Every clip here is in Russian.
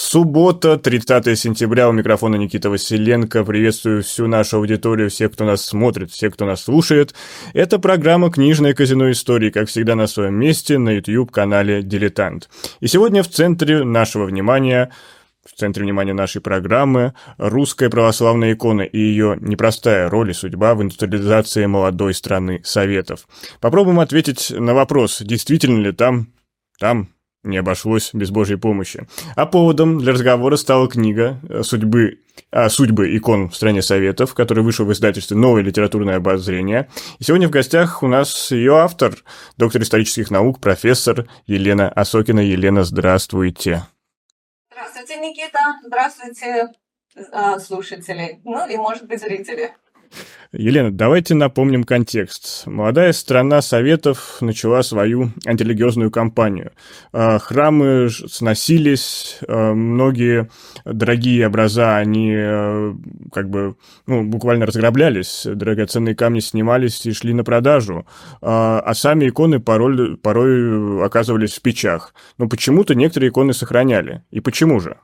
Суббота, 30 сентября, у микрофона Никита Василенко. Приветствую всю нашу аудиторию, всех, кто нас смотрит, всех, кто нас слушает. Это программа «Книжное казино истории», как всегда на своем месте на YouTube-канале «Дилетант». И сегодня в центре нашего внимания в центре внимания нашей программы русская православная икона и ее непростая роль и судьба в индустриализации молодой страны Советов. Попробуем ответить на вопрос, действительно ли там, там не обошлось без Божьей помощи. А поводом для разговора стала книга э, «Судьбы, а, «Судьбы икон в стране Советов», которая вышла в издательстве «Новое литературное обозрение». И сегодня в гостях у нас ее автор, доктор исторических наук, профессор Елена Осокина. Елена, здравствуйте. Здравствуйте, Никита. Здравствуйте, а, слушатели. Ну и, может быть, зрители. Елена, давайте напомним контекст. Молодая страна Советов начала свою антирелигиозную кампанию. А, храмы сносились, а, многие дорогие образа, они а, как бы ну, буквально разграблялись, драгоценные камни снимались и шли на продажу, а сами иконы порой, порой оказывались в печах. Но почему-то некоторые иконы сохраняли. И почему же?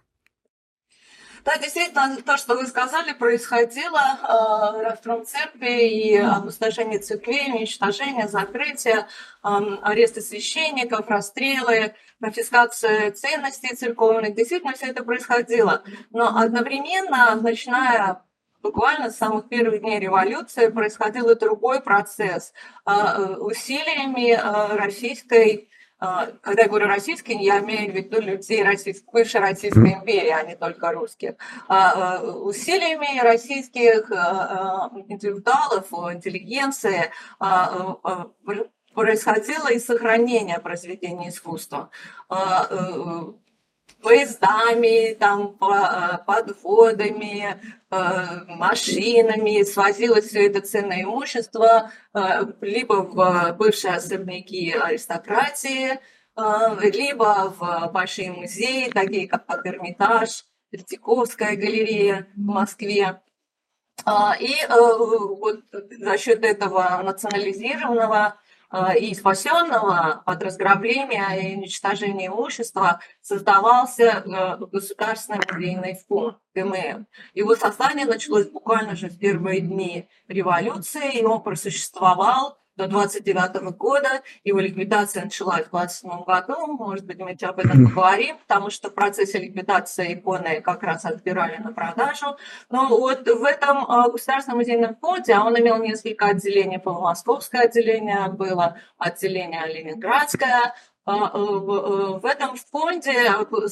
Да, действительно, то, что вы сказали, происходило. Э, расстрел церкви и опустошение церквей, уничтожение, закрытие, э, аресты священников, расстрелы, конфискация ценностей церковных. Действительно, все это происходило. Но одновременно, начиная буквально с самых первых дней революции происходил и другой процесс. Э, усилиями российской а, когда я говорю российские, я имею в виду людей российской, бывшей Российской империи, а не только русских. А, а, усилиями российских интеллектуалов, интеллигенции происходило и сохранение произведений искусства поездами, там, подводами, машинами, свозилось все это ценное имущество либо в бывшие особняки аристократии, либо в большие музеи, такие как Эрмитаж, Третьяковская галерея в Москве. И вот за счет этого национализированного а, и спасенного от разграбления и уничтожения имущества создавался э, государственный музейный фонд ГМФ. Его создание началось буквально же в первые дни революции, и он просуществовал до 29 года. Его ликвидация началась в 27 году. Может быть, мы об этом поговорим, потому что в процессе ликвидации иконы как раз отбирали на продажу. Но вот в этом а, государственном музейном фонде, а он имел несколько отделений, московское отделение было, отделение ленинградское, в этом фонде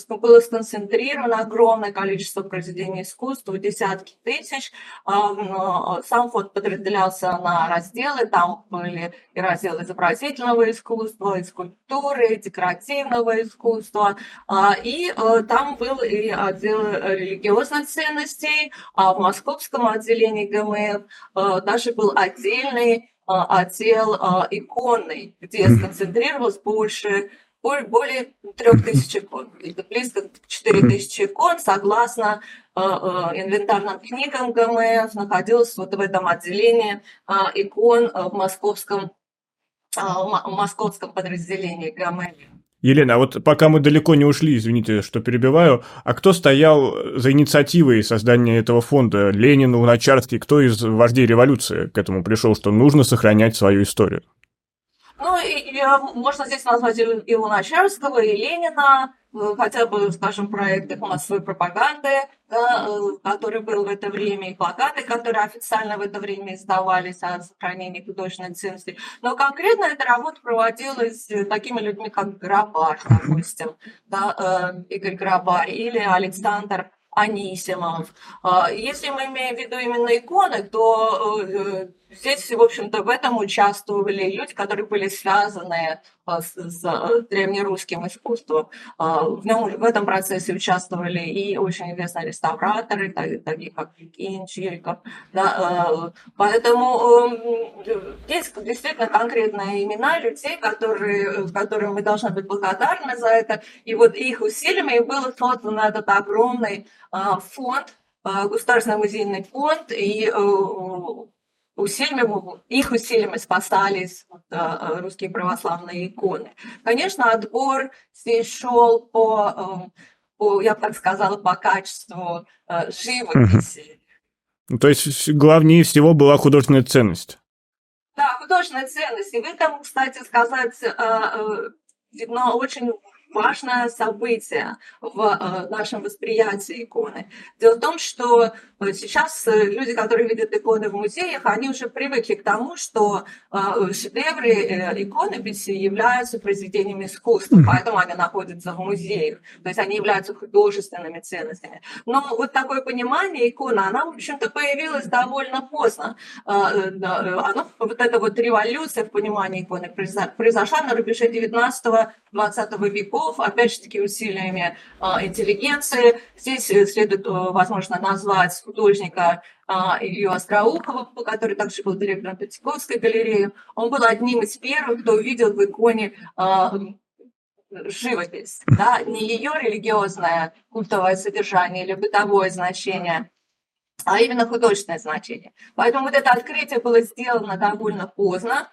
было сконцентрировано огромное количество произведений искусства, десятки тысяч. А, сам фонд подразделялся на разделы, там были и разделы изобразительного искусства, и скульптуры, и декоративного искусства, а, и э, там был и отдел религиозных ценностей, а в московском отделении ГМФ даже был отдельный отдел а, а, иконный, где сконцентрировалось больше более трех тысяч икон, близко к четыре тысячи икон, согласно а, инвентарным книгам ГМФ, находилось вот в этом отделении икон в московском, в московском подразделении ГМФ. Елена, а вот пока мы далеко не ушли, извините, что перебиваю, а кто стоял за инициативой создания этого фонда? Ленин, Луначарский, кто из вождей революции к этому пришел, что нужно сохранять свою историю? Ну, и, и, можно здесь назвать и Луначарского, и Ленина, Э, хотя бы, скажем, проекты массовой пропаганды, да, э, который был в это время, и плакаты, которые официально в это время издавались о сохранении художественной ценности. Но конкретно эта работа проводилась такими людьми, как Грабарь, допустим, да, э, Игорь Грабарь или Александр Анисимов. Если мы имеем в виду именно иконы, то Здесь, в общем-то, в этом участвовали люди, которые были связаны а, с, а, древнерусским искусством. А, в, нем, в этом процессе участвовали и очень известные реставраторы, такие как Евгений Чириков. Да, поэтому есть действительно конкретные имена людей, которые, которым мы должны быть благодарны за это. И вот их усилиями был создан этот огромный фонд, Государственный музейный фонд, и усилиями, их усилиями спасались вот, э, русские православные иконы. Конечно, отбор здесь шел по, э, по, я бы так сказала, по качеству э, живописи. То есть главнее всего была художественная ценность. Да, художественная ценность. И в этом, кстати сказать, видно очень важное событие в э, нашем восприятии иконы. Дело в том, что э, сейчас э, люди, которые видят иконы в музеях, они уже привыкли к тому, что шедевры иконописи являются произведениями искусства, поэтому они находятся в музеях, то есть они являются художественными ценностями. Но вот такое понимание иконы, она, в общем-то, появилась довольно поздно. Оно, вот эта вот революция в понимании иконы произошла на рубеже 19-20 веков, языков, опять же таки усилиями а, интеллигенции. Здесь э, следует, э, возможно, назвать художника а, Илью Остроухова, который также был директором Третьяковской галереи. Он был одним из первых, кто увидел в иконе а, живопись, да, не ее религиозное культовое содержание или бытовое значение, а именно художественное значение. Поэтому вот это открытие было сделано довольно поздно,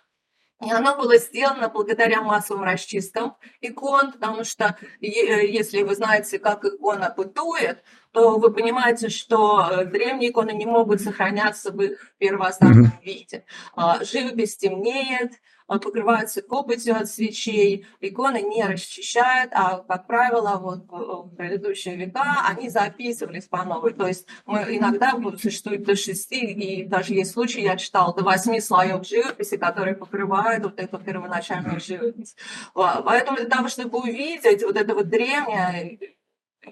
и оно было сделано благодаря массовым расчисткам икон, потому что если вы знаете, как икона бытует, то вы понимаете, что э, древние иконы не могут сохраняться в их первоосновном виде. А, живопись темнеет, покрываются копотью от свечей, иконы не расчищают, а, как правило, вот в предыдущие века они записывались по новой. То есть мы иногда существует до шести, и даже есть случаи, я читала, до восьми слоев живописи, которые покрывают вот эту первоначальную живопись. Поэтому для того, чтобы увидеть вот это вот древнее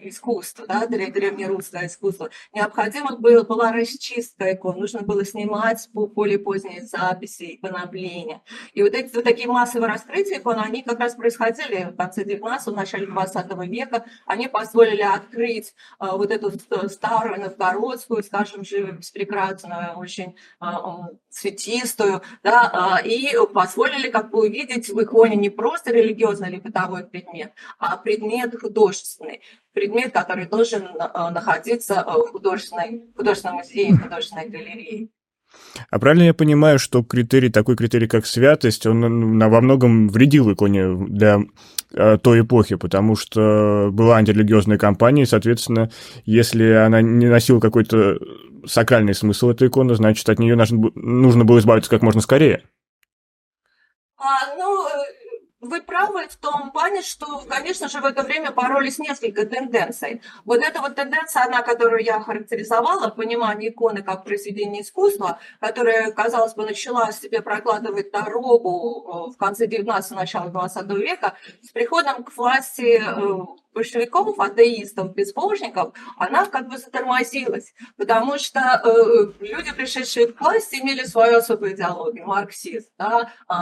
искусство, да, древнерусское искусство, необходимо было, была расчистка икон, нужно было снимать более поздние записи и поновления. И вот эти вот такие массовые раскрытия икон, они как раз происходили в конце 19 в начале 20 века, они позволили открыть а, вот эту старую новгородскую, скажем, живопись прекрасную, очень а, цветистую, да, а, и позволили как бы увидеть в иконе не просто религиозный или бытовой предмет, а предмет художественный предмет, который должен э, находиться э, в художественной, художественном музее, в художественной галерее. А правильно я понимаю, что критерий, такой критерий, как святость, он во многом вредил иконе для э, той эпохи, потому что была антирелигиозная кампания, и, соответственно, если она не носила какой-то сакральный смысл этой иконы, значит, от нее нужно, нужно было избавиться как можно скорее. А, ну, вы правы в том плане, что, конечно же, в это время боролись несколько тенденций. Вот эта вот тенденция, она, которую я характеризовала, понимание иконы как произведение искусства, которая, казалось бы, начала себе прокладывать дорогу э, в конце 19 начала 20 века, с приходом к власти э, большевиков, атеистов, безбожников, она как бы затормозилась, потому что э, люди, пришедшие к власти, имели свою особую идеологию, марксист. Да? Э,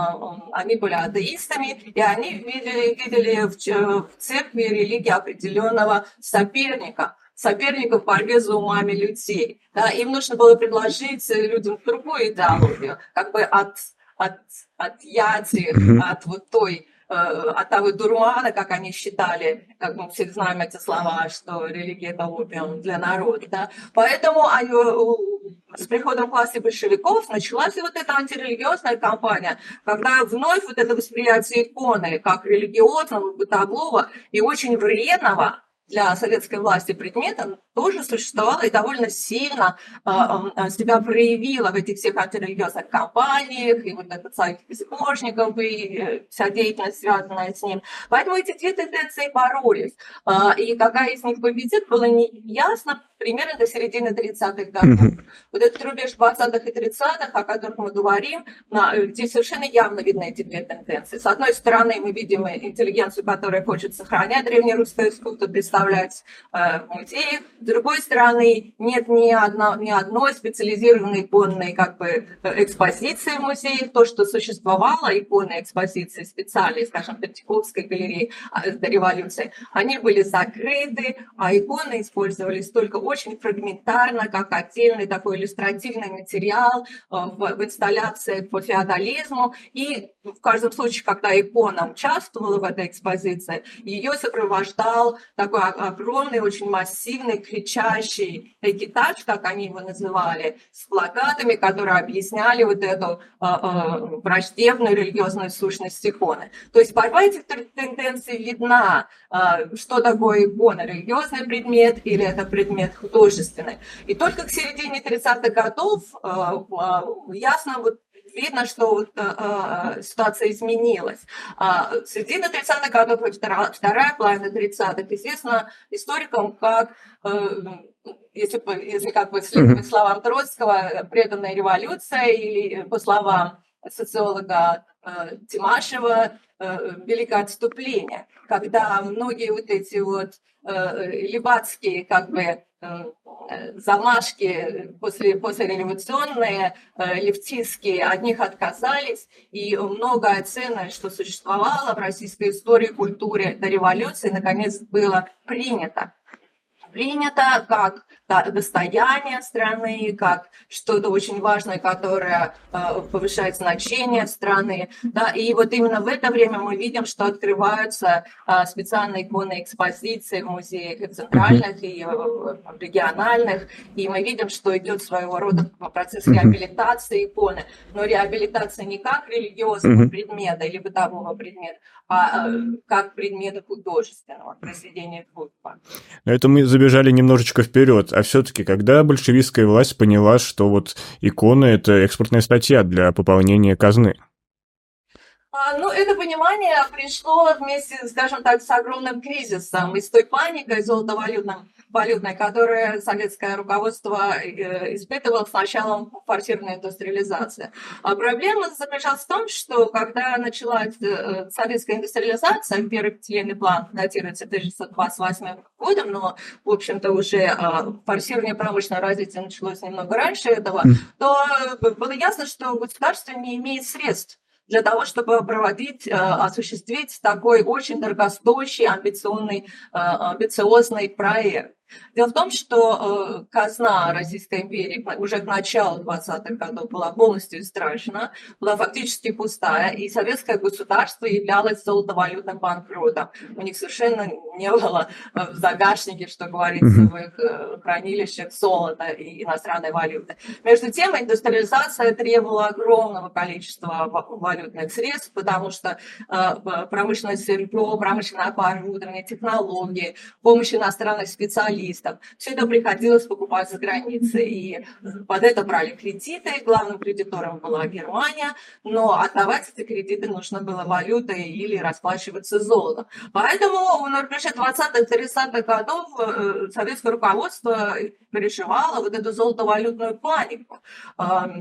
они были атеистами, и они видели, видели в, в церкви религии определенного соперника, соперников в борьбе за умами людей. Да? Им нужно было предложить людям другую идеологию, как бы от, от, от яти, от вот той Э, от того дурмана, как они считали, как мы все знаем эти слова, что религия это опиум для народа. Да? Поэтому они, с приходом класса большевиков началась вот эта антирелигиозная кампания, когда вновь вот это восприятие иконы как религиозного, бытового и очень вредного для советской власти предмета тоже существовала и довольно сильно э, э, себя проявила в этих всех антирелигиозных кампаниях, и вот этот сайт безбожников, и э, вся деятельность, связанная с ним. Поэтому эти две тенденции боролись. Э, и какая из них победит, было не ясно примерно до середины 30-х годов. Mm-hmm. Вот этот рубеж 20-х и 30-х, о которых мы говорим, здесь совершенно явно видны эти две тенденции. С одной стороны, мы видим интеллигенцию, которая хочет сохранять древнерусское искусство, представлять э, в музеях, с другой стороны, нет ни, одно, ни одной специализированной иконной как бы, экспозиции в музее. То, что существовало, иконные экспозиции специальные, скажем, Третьяковской галереи а, до революции, они были закрыты, а иконы использовались только очень фрагментарно, как отдельный такой иллюстративный материал в, в инсталляциях по феодализму. И в каждом случае, когда икона участвовала в этой экспозиции, ее сопровождал такой огромный, очень массивный, кричащий экипаж, как они его называли, с плакатами, которые объясняли вот эту враждебную религиозную сущность иконы. То есть борьба этих тенденций видна, что такое икона, религиозный предмет или это предмет художественный. И только к середине 30-х годов ясно вот видно, что вот, э, ситуация изменилась. А, середина 30-х годов вторая, половина 30-х известна историкам как э, если, если как бы следовать словам Троцкого, преданная революция, или по словам социолога э, Тимашева, э, великое отступление, когда многие вот эти вот э, либацкие как бы э, замашки после, послереволюционные, э, левтистские, от них отказались, и многое ценное, что существовало в российской истории, культуре до революции, наконец было принято. Принято как достояние страны, как что-то очень важное, которое э, повышает значение страны. Да? И вот именно в это время мы видим, что открываются э, специальные иконы экспозиции в музеях центральных, и э, региональных, и мы видим, что идет своего рода процесс реабилитации иконы, но реабилитация не как религиозного предмета или бытового предмета, а как предмета художественного произведения искусства. Это мы забежали немножечко вперед а все-таки когда большевистская власть поняла, что вот иконы – это экспортная статья для пополнения казны? А, ну, это понимание пришло вместе, скажем так, с огромным кризисом и с той паникой золотовалютным, валютной, которую советское руководство э, испытывало с началом форсированной индустриализации. А проблема заключалась в том, что когда началась э, советская индустриализация, первый пятилетний план датируется 1928 годом, но, в общем-то, уже а, форсирование промышленного развития началось немного раньше этого, то э, было ясно, что государство не имеет средств для того, чтобы проводить, осуществить такой очень дорогостоящий, амбиционный, амбициозный проект. Дело в том, что э, казна Российской империи уже к началу 20-х годов была полностью истрачена, была фактически пустая, и советское государство являлось золотовалютным банкротом. У них совершенно не было э, в загашнике, что говорится, в их э, хранилищах золота и иностранной валюты. Между тем, индустриализация требовала огромного количества валютных средств, потому что промышленное сырье, промышленное оборудование, технологии, помощь иностранных специалистов, специалистов. Все это приходилось покупать за границей. И под это брали кредиты. Главным кредитором была Германия. Но отдавать эти кредиты нужно было валютой или расплачиваться золотом. Поэтому на рубеже 20-30-х годов э, советское руководство переживало вот эту золотовалютную панику.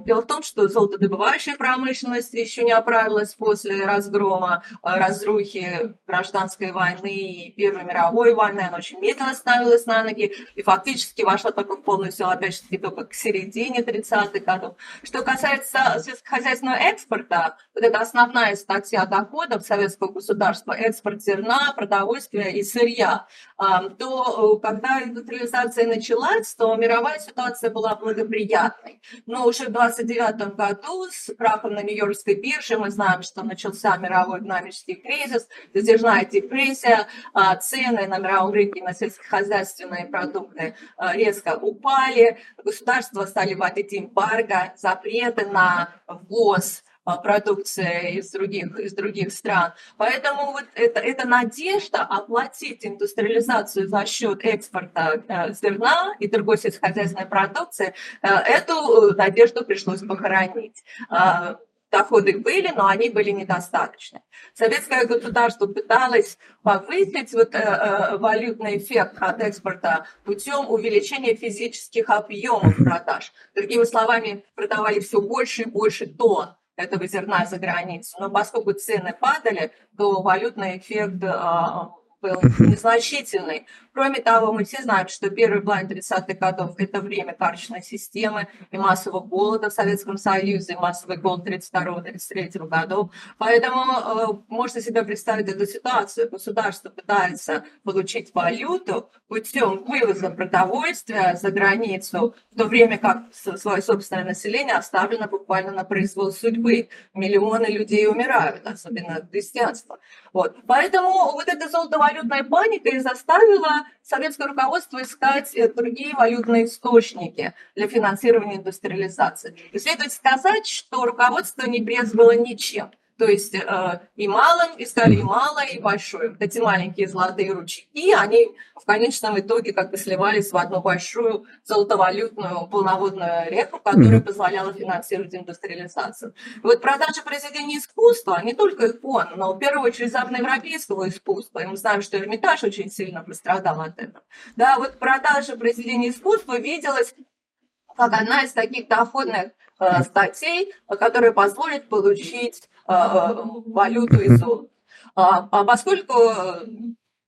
Дело в том, что золотодобывающая промышленность еще не оправилась после разгрома, э, разрухи гражданской войны и Первой мировой войны. Она очень медленно ставилась на ноги и фактически вошла только в полную силу, опять же, только к середине 30-х годов. Что касается сельскохозяйственного экспорта, вот это основная статья доходов советского государства, экспорт зерна, продовольствия и сырья, то э, когда индустриализация началась, то мировая ситуация была благоприятной. Но уже в 29 году с крахом на Нью-Йоркской бирже мы знаем, что начался мировой экономический кризис, затяжная депрессия, а, цены на мировом рынке на сельскохозяйственные продукты а, резко упали, государства стали вводить эмбарго, запреты на ввоз а, продукция из других, из других стран. Поэтому вот это, это надежда оплатить индустриализацию за счет экспорта э, зерна и другой сельскохозяйственной продукции, э, эту надежду пришлось похоронить а, доходы были, но они были недостаточны. Советское государство пыталось повысить вот, э, э, валютный эффект от экспорта путем увеличения физических объемов продаж. Другими словами, продавали все больше и больше тонн этого зерна за границу. Но поскольку цены падали, то валютный эффект а, был незначительный. Кроме того, мы все знаем, что первый половина 30-х годов – это время карточной системы и массового голода в Советском Союзе, массовый голод 32-33 годов. Поэтому э, можно себе представить эту ситуацию. Государство пытается получить валюту путем вывоза продовольствия за границу, в то время как свое собственное население оставлено буквально на произвол судьбы. Миллионы людей умирают, особенно христианство. Вот. Поэтому вот эта золотовалютная паника и заставила советское руководство искать э, другие валютные источники для финансирования индустриализации. И следует сказать, что руководство не брезговало ничем – то есть э, и малым искали и малое, и большое. Вот эти маленькие золотые ручейки, они в конечном итоге как бы сливались в одну большую золотовалютную полноводную реку, которая позволяла финансировать индустриализацию. Вот продажа произведений искусства, не только икон, но в первую очередь западноевропейского искусства, и мы знаем, что Эрмитаж очень сильно пострадал от этого. Да, вот продажа произведений искусства виделась как одна из таких доходных э, статей, которая позволит получить валюту и золото. А, а поскольку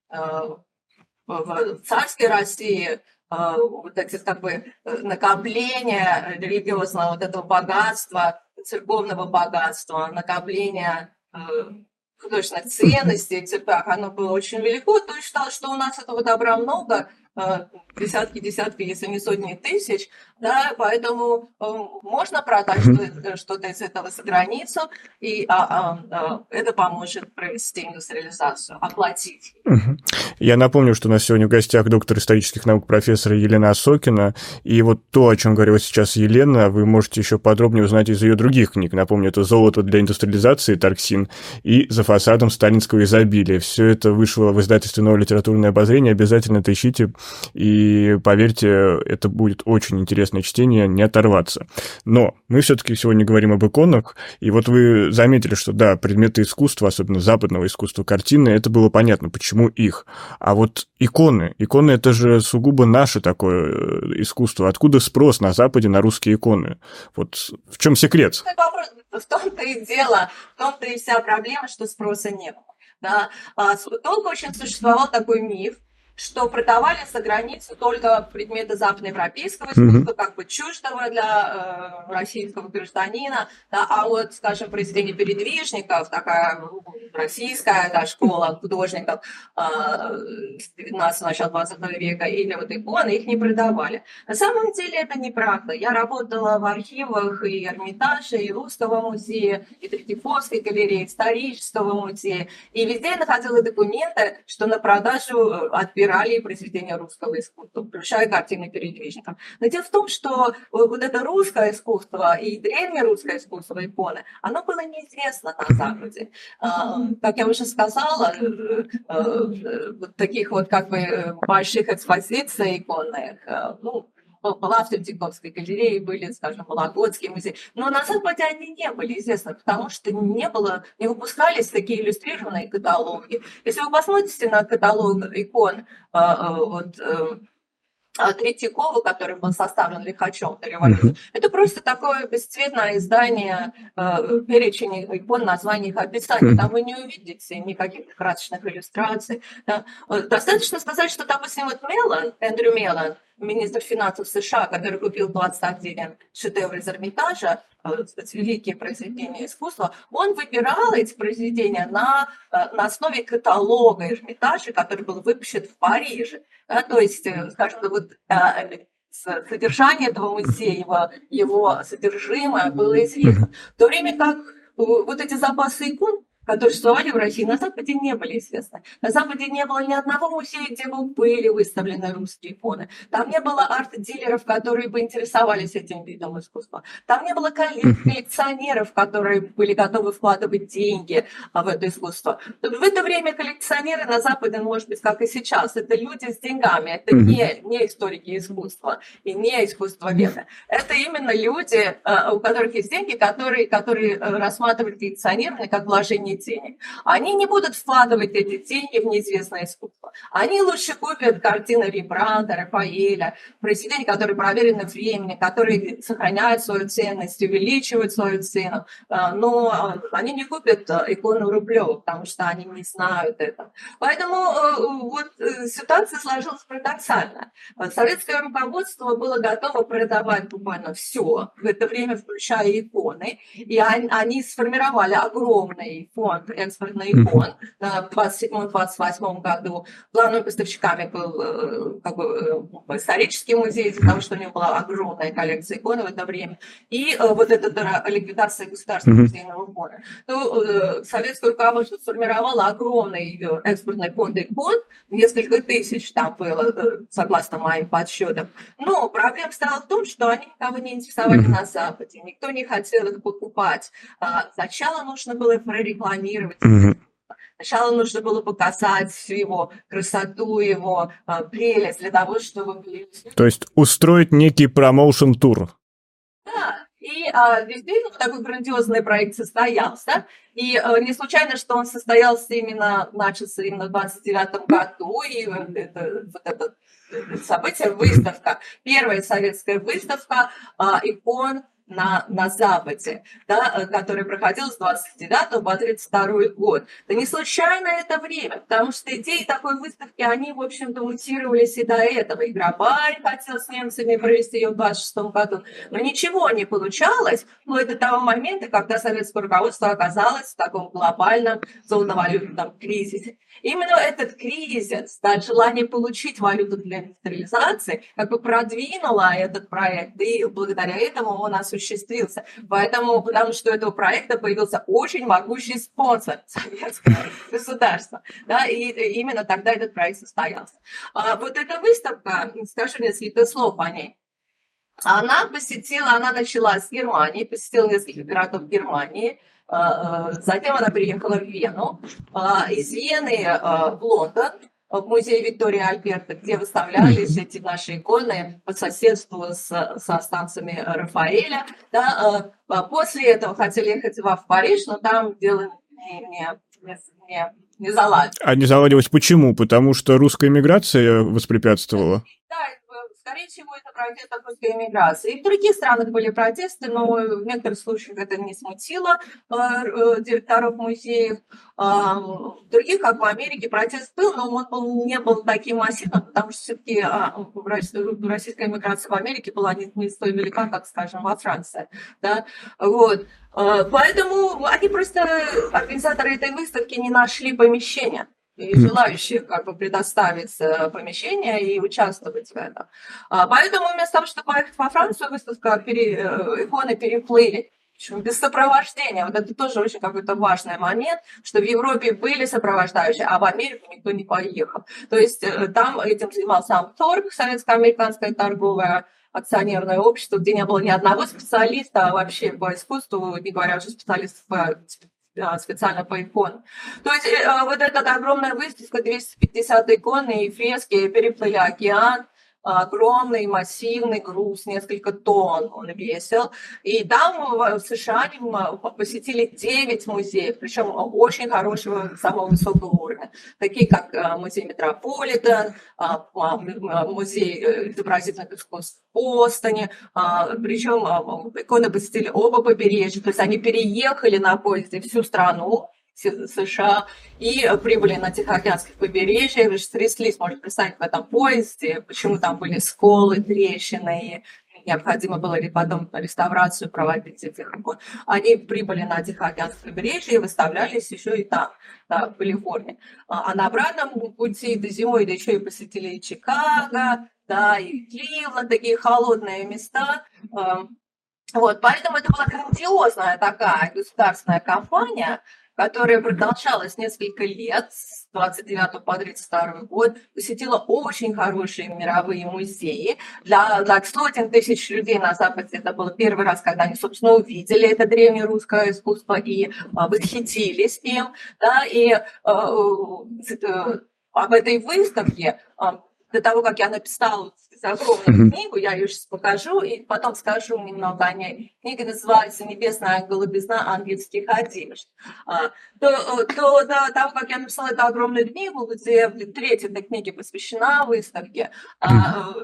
а, в царской России вот эти как бы накопления религиозного вот этого богатства, церковного богатства, накопления художественных ценностей в церквях, оно было очень велико, то есть считал, что у нас этого добра много, десятки, десятки, если не сотни тысяч, да, поэтому э, можно продать mm-hmm. что-то из этого за границу, и а, а, а, это поможет провести индустриализацию, оплатить. Я напомню, что у нас сегодня в гостях доктор исторических наук профессор Елена Осокина, и вот то, о чем говорила сейчас Елена, вы можете еще подробнее узнать из ее других книг. Напомню, это «Золото для индустриализации» Тарксин и «За фасадом сталинского изобилия». Все это вышло в издательстве «Новое литературное обозрение». Обязательно это ищите и поверьте, это будет очень интересное чтение, не оторваться. Но мы все-таки сегодня говорим об иконах, и вот вы заметили, что да, предметы искусства, особенно западного искусства, картины, это было понятно, почему их. А вот иконы, иконы это же сугубо наше такое э, искусство. Откуда спрос на Западе на русские иконы? Вот в чем секрет? В том-то и дело, в том-то и вся проблема, что спроса не было. Да. А, долго очень существовал такой миф, что продавали за границу только предметы западноевропейского искусства, mm-hmm. как бы чуждого для э, российского гражданина, да, а вот, скажем, произведения передвижников, такая российская да, школа художников э, 19 начала 20 века, или вот иконы, их не продавали. На самом деле это неправда. Я работала в архивах и Эрмитажа, и Русского музея, и Третьяковской галереи, исторического музея, и везде я находила документы, что на продажу э, от собирали произведения русского искусства, включая картины передвижников. Но дело в том, что вот это русское искусство и древнерусское искусство иконы, оно было неизвестно на Западе. А, как я уже сказала, э, э, таких вот как бы больших экспозиций иконных, э, ну, была в Третьяковской галерее, были, скажем, Вологодский музей. Но на Западе они не были известны, потому что не было, не выпускались такие иллюстрированные каталоги. Если вы посмотрите на каталог икон а, а, вот, э, Третьякова, который был составлен Лихачем до революции. Uh-huh. Это просто такое бесцветное издание, э, перечень икон, названий их описаний. Uh-huh. Там вы не увидите никаких красочных иллюстраций. Да. Достаточно сказать, что, допустим, вот Мелан, Эндрю Мелан, министр финансов США, который купил 21 шедевр из Эрмитажа, великие произведения искусства, он выбирал эти произведения на, э, на основе каталога Эрмитажа, который был выпущен в Париже. Да, то есть, э, скажем, вот содержание этого музея, его, его содержимое было известно. В то время как вот эти запасы икон которые существовали в России, на Западе не были известны. На Западе не было ни одного музея, где бы были выставлены русские иконы. Там не было арт-дилеров, которые бы интересовались этим видом искусства. Там не было коллекционеров, которые были готовы вкладывать деньги а, в это искусство. В это время коллекционеры на Западе, может быть, как и сейчас, это люди с деньгами, это не, не историки искусства и не искусство века. Это именно люди, а, у которых есть деньги, которые, которые э, рассматривают коллекционирование как вложение денег. Они не будут вкладывать эти деньги в неизвестное искусство. Они лучше купят картины Рембранта, Рафаэля, произведения, которые проверены временем, которые сохраняют свою ценность, увеличивают свою цену. А, но а, они не купят а, икону Рублева, потому что они не знают это. Поэтому вот э, ситуация сложилась парадоксально. Советское руководство было готово продавать буквально все, в это время включая иконы, и они сформировали огромный фонд экспортных икон в 27-28 году. Главными поставщиками был э, как бы, э, исторический музей, того, что у него была огромная коллекция икон в это время, и вот эта ликвидация государственного музейного фонда. Ну, советское руководство сформировало огромный экспортный фонд икон, несколько тысяч там было, согласно моим подсчетам. Но проблема стала в том, что они никого не интересовали на Западе, никто не хотел их покупать. А, сначала нужно было прорекламировать. Mm-hmm. Сначала нужно было показать всю его красоту, его а, прелесть для того, чтобы... То есть устроить некий промоушен-тур. Да, и а, действительно такой грандиозный проект состоялся. И а, не случайно, что он состоялся именно, начался именно в 29 году. И вот это, вот это событие, выставка, первая советская выставка а, икон на, на Западе, да, э, который проходил с 29 по 32 год. Да не случайно это время, потому что идеи такой выставки, они, в общем-то, мутировались и до этого. И Грабарь хотел с немцами провести ее в 26 году, но ничего не получалось, вплоть до того момента, когда советское руководство оказалось в таком глобальном золотовалютном кризисе. Именно этот кризис, да, желание получить валюту для индустриализации, как бы продвинуло этот проект, и благодаря этому он осуществился. Поэтому, потому что у этого проекта появился очень могучий спонсор советского государства. Да, и именно тогда этот проект состоялся. А вот эта выставка, скажу несколько слов о ней. Она посетила, она начала с Германии, посетила несколько городов Германии, а, а, затем она приехала в Вену, а, из Вены в Лондон, в музей Виктории Альберта, где выставлялись эти наши иконы по соседству с, со станциями Рафаэля. Да, после этого хотели ехать в Париж, но там дело не, не, не, не заладилось. А не заладилось почему? Потому что русская миграция воспрепятствовала? Скорее всего, это протест русской эмиграции. И в других странах были протесты, но в некоторых случаях это не смутило э, э, директоров музеев. В других, как в Америке, протест был, но он был, не был таким массивным, потому что все-таки а, российская эмиграция в Америке была не, не столь велика, как, скажем, во Франции. Да? Вот. А, поэтому они просто, организаторы этой выставки, не нашли помещения и желающих как бы предоставить помещение и участвовать в этом. А, поэтому вместо того, чтобы поехать во Францию, выставка пере, э, иконы переплыли без сопровождения. Вот это тоже очень какой-то важный момент, что в Европе были сопровождающие, а в Америку никто не поехал. То есть э, там этим занимался Амторг, советско-американское торговое акционерное общество, где не было ни одного специалиста вообще по искусству, не говоря уже специалистов по специально по иконам. То есть э, вот эта огромная выставка, 250 икон и фрески переплыли океан, огромный массивный груз, несколько тонн он весил. И там в США посетили 9 музеев, причем очень хорошего, самого высокого уровня, такие как э, музей Метрополитен, а, а, музей э, изобразительных искусств в Бостоне, а, причем иконы посетили оба побережья, то есть они переехали на поезде всю страну, США и прибыли на Тихоокеанских побережьях, тряслись, можно представить, в этом поезде, почему там были сколы, трещины, и необходимо было ли потом реставрацию проводить этих икон. Они прибыли на Тихоокеанское побережье и выставлялись еще и там, да, в Калифорнии. А, а на обратном пути до зимой, да еще и посетили и Чикаго, да, и Кливленд, такие холодные места. Вот, поэтому это была грандиозная такая государственная компания, которая продолжалась несколько лет, с 29 по 32 год, посетила очень хорошие мировые музеи. Для, для сотен тысяч людей на Западе это был первый раз, когда они, собственно, увидели это древнерусское искусство и а, восхитились им. Да, и а, а, об этой выставке а, до того, как я написала огромную книгу, я ее сейчас покажу, и потом скажу немного о ней. Книга называется «Небесная голубизна ангельских одежд». А, до, до, до того, как я написала эту огромную книгу, где треть этой книги посвящена выставке, а,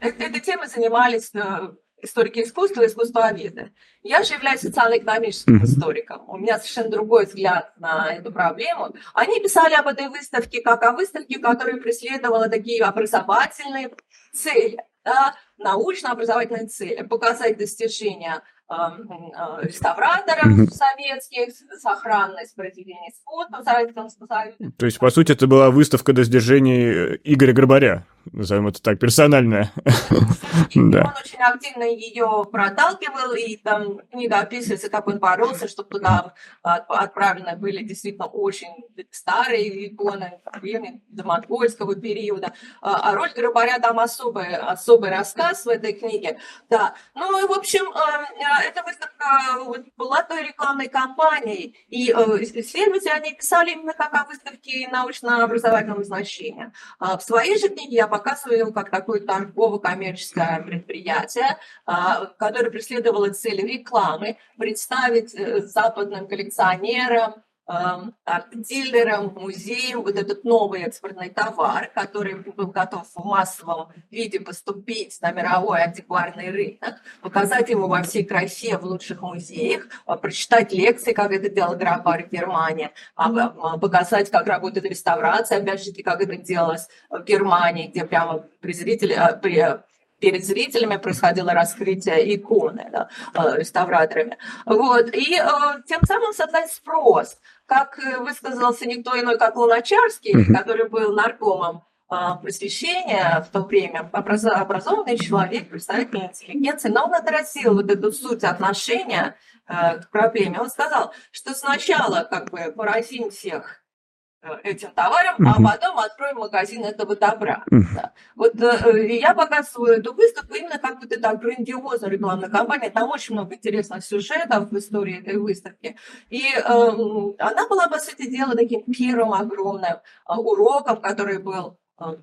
этой темой занимались э, историки искусства и искусствоведы. Я же являюсь социально-экономическим mm-hmm. историком. У меня совершенно другой взгляд на эту проблему. Они писали об этой выставке как о выставке, которая преследовала такие образовательные цели, да, научно-образовательные цели, показать достижения Э, реставраторов mm-hmm. советских, сохранность произведений искусства Советского Союза. То есть, по сути, это была выставка достижений э, Игоря Горбаря, назовем это так, персональная. да. Он очень активно ее проталкивал, и там книга описывается, как он боролся, чтобы туда отправлены были действительно очень старые иконы, до монгольского периода. А, а роль Горбаря там особый, особый рассказ в этой книге. Да. Ну и, в общем, э, эта выставка была той рекламной кампанией, и исследователи, они писали именно как о выставке научно-образовательного значения. А в своей же книге я показываю его как такое торгово-коммерческое предприятие, а, которое преследовало цель рекламы, представить э, западным коллекционерам, арт-дилерам, музеям вот этот новый экспортный товар, который был готов в массовом виде поступить на мировой антикварный рынок, показать его во всей красе в лучших музеях, а, прочитать лекции, как это делал Грабар в Германии, а, а, показать, как работает реставрация, опять же, как это делалось в Германии, где прямо при зрителе, при перед зрителями происходило раскрытие иконы да, реставраторами. Вот. И э, тем самым создать спрос как э, высказался никто иной, как Луначарский, mm-hmm. который был наркомом а, просвещения в то время, образованный человек, представитель интеллигенции, но он отразил вот эту суть отношения э, к проблеме. Он сказал, что сначала как бы поразим всех Э, этим товаром, uh-huh. а потом откроем магазин этого добра. Uh-huh. Да. Вот э, я показываю эту выставку именно как вот эта грандиозная рекламная кампания. Там очень много интересных сюжетов в истории этой выставки. И э, она была, по сути дела, таким первым огромным э, уроком, который был э,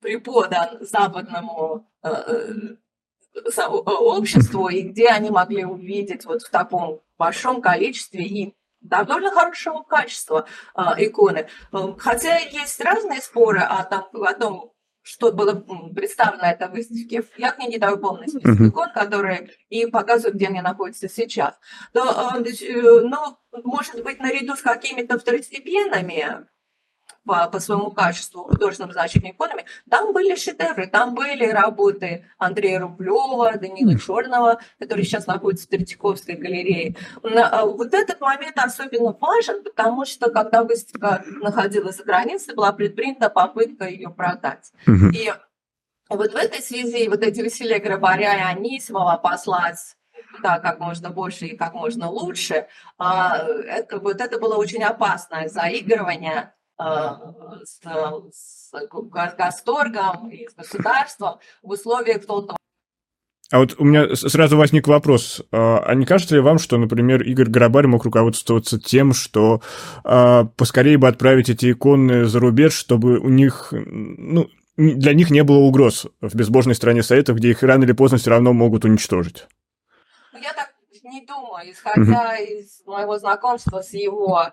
преподан западному э, э обществу, и где они могли увидеть вот в таком большом количестве и довольно хорошего качества а, иконы. Эм, хотя есть разные споры о, о том, что было представлено этой выставке. Я к ней не даю полный список uh-huh. икон, которые и показывают, где они находятся сейчас. Но, э, э, но, может быть, наряду с какими-то второстепенными по, по своему качеству художественным значением иконами, там были шедевры, там были работы Андрея Рублева, Данила Черного, которые сейчас находятся в Третьяковской галерее. А, вот этот момент особенно важен, потому что когда выставка находилась за границей, была предпринята попытка ее продать. И вот в этой связи вот эти усилия Грабаря и Анисимова послать да, как можно больше и как можно лучше, а, это, вот это было очень опасное заигрывание с, с Гасторгом и с государством в условиях толком а вот у меня сразу возник вопрос. А, а не кажется ли вам, что, например, Игорь Горобарь мог руководствоваться тем, что а, поскорее бы отправить эти иконы за рубеж, чтобы у них, ну, для них не было угроз в безбожной стране Советов, где их рано или поздно все равно могут уничтожить? Ну, я так не думаю, исходя из моего знакомства с его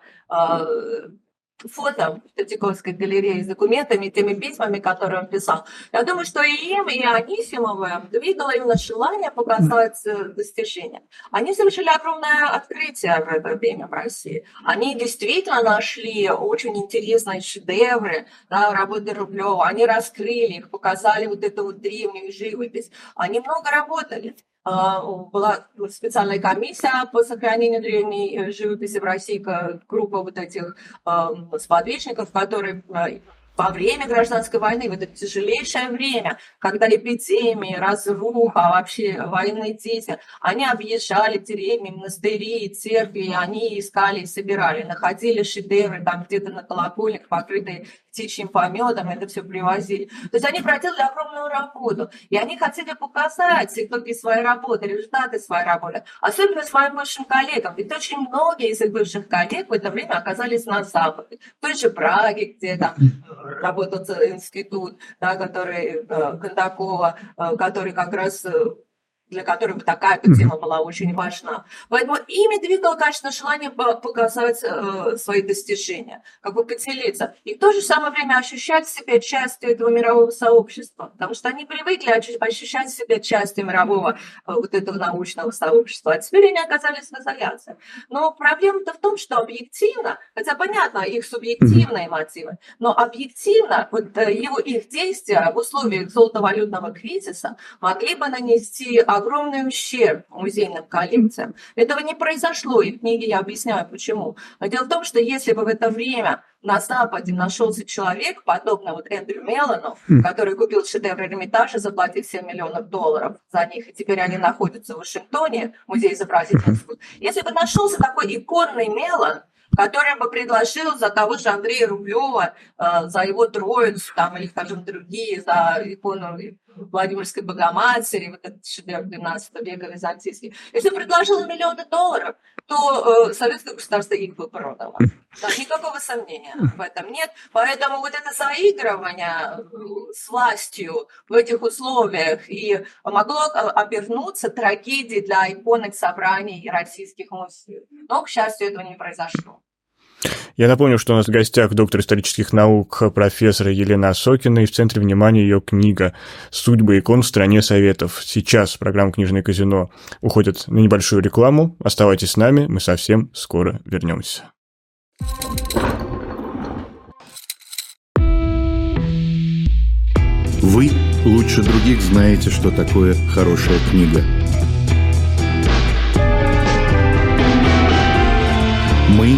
фото в Третьяковской галерее с документами, теми письмами, которые он писал. Я думаю, что и им, и Анисимовым двигало именно желание показать э, достижения. Они совершили огромное открытие в это время в России. Они действительно нашли очень интересные шедевры да, работы Рублева. Они раскрыли их, показали вот эту вот древнюю живопись. Они много работали. А, была специальная комиссия по сохранению древней э, живописи в России, группа вот этих а, сподвижников, которые а, во время гражданской войны, в это тяжелейшее время, когда эпидемии, разруха, вообще военные дети, они объезжали деревни, монастыри, церкви, они искали собирали, находили шедевры там где-то на колокольнях, покрытые птичьим пометом это все привозили. То есть они проделали огромную работу, и они хотели показать итоги своей работы, результаты своей работы, особенно своим бывшим коллегам. Ведь очень многие из их бывших коллег в это время оказались на Западе, в той же Праге, где там работал институт, да, который э, Кондакова, э, который как раз э, для которых такая тема была очень важна. Поэтому ими двигало, конечно, желание показать э, свои достижения, как бы поделиться. И в то же самое время ощущать себя частью этого мирового сообщества, потому что они привыкли ощущать себя частью мирового э, вот этого научного сообщества, а теперь они оказались в изоляции. Но проблема-то в том, что объективно, хотя понятно их субъективные мотивы, но объективно вот э, его, их действия в условиях золотовалютного кризиса могли бы нанести огромный ущерб музейным коллекциям. Этого не произошло, и в книге я объясняю почему. Но дело в том, что если бы в это время на Западе нашелся человек, подобно вот Эндрю Меллану, mm. который купил шедевр Эрмитажа, заплатив 7 миллионов долларов за них, и теперь они находятся в Вашингтоне, музей изобразительного искусства. Если бы нашелся такой иконный Меллан, который бы предложил за того же Андрея Рублева, э, за его троицу, там, или, скажем, другие, за икону Владимирской Богоматери, вот этот шедевр 12 века византийский. Если предложил миллионы долларов, то э, советское государство их бы продало. Да, никакого сомнения в этом нет. Поэтому вот это заигрывание э, с властью в этих условиях и могло э, обернуться трагедией для иконных собраний российских музеев. Но, к счастью, этого не произошло. Я напомню, что у нас в гостях доктор исторических наук профессор Елена Сокина, и в центре внимания ее книга «Судьбы икон в стране советов». Сейчас программа «Книжное казино» уходит на небольшую рекламу. Оставайтесь с нами, мы совсем скоро вернемся. Вы лучше других знаете, что такое хорошая книга – Мы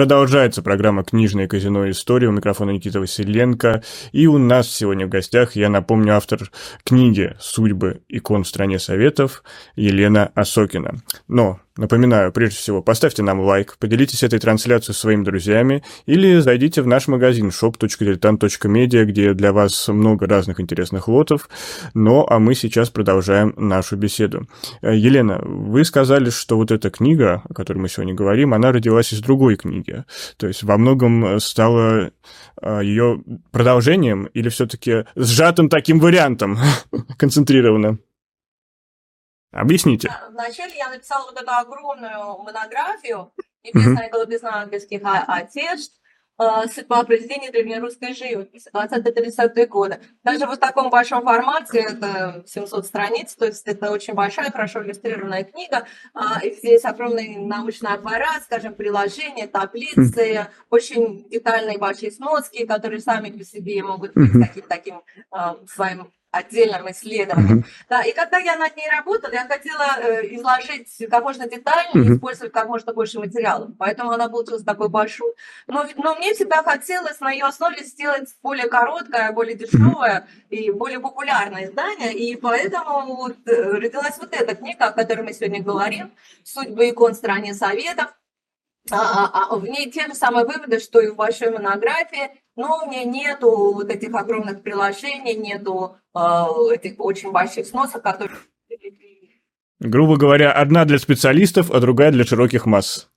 Продолжается программа «Книжное казино. История». У микрофона Никита Василенко. И у нас сегодня в гостях, я напомню, автор книги «Судьбы икон в стране Советов» Елена Осокина. Но Напоминаю, прежде всего, поставьте нам лайк, поделитесь этой трансляцией со своими друзьями или зайдите в наш магазин shop.diletant.media, где для вас много разных интересных лотов. Ну, а мы сейчас продолжаем нашу беседу. Э, Елена, вы сказали, что вот эта книга, о которой мы сегодня говорим, она родилась из другой книги. То есть во многом стала э, ее продолжением или все-таки сжатым таким вариантом концентрированно? Объясните. Вначале я написала вот эту огромную монографию «Небесная и голубизна английских одежд», судьба произведения древнерусской живописи 20-30-е годы. Даже вот в таком большом формате, это 700 страниц, то есть это очень большая, хорошо иллюстрированная книга. А, и здесь огромный научный аппарат, скажем, приложения, таблицы, очень детальные большие сноски, которые сами по себе могут быть каким-то таким а, своим отдельном исследовании. Uh-huh. Да, и когда я над ней работала, я хотела э, изложить как можно детальнее, uh-huh. использовать как можно больше материалов. Поэтому она получилась такой большой. Но, но мне всегда хотелось на ее основе сделать более короткое, более дешевое uh-huh. и более популярное издание. И поэтому вот, э, родилась вот эта книга, о которой мы сегодня говорим, «Судьбы икон стране Советов». А, а, а в ней те же самые выводы, что и в большой монографии, но у меня нету вот этих огромных приложений, нету э, этих очень больших сносов, которые... Грубо говоря, одна для специалистов, а другая для широких масс.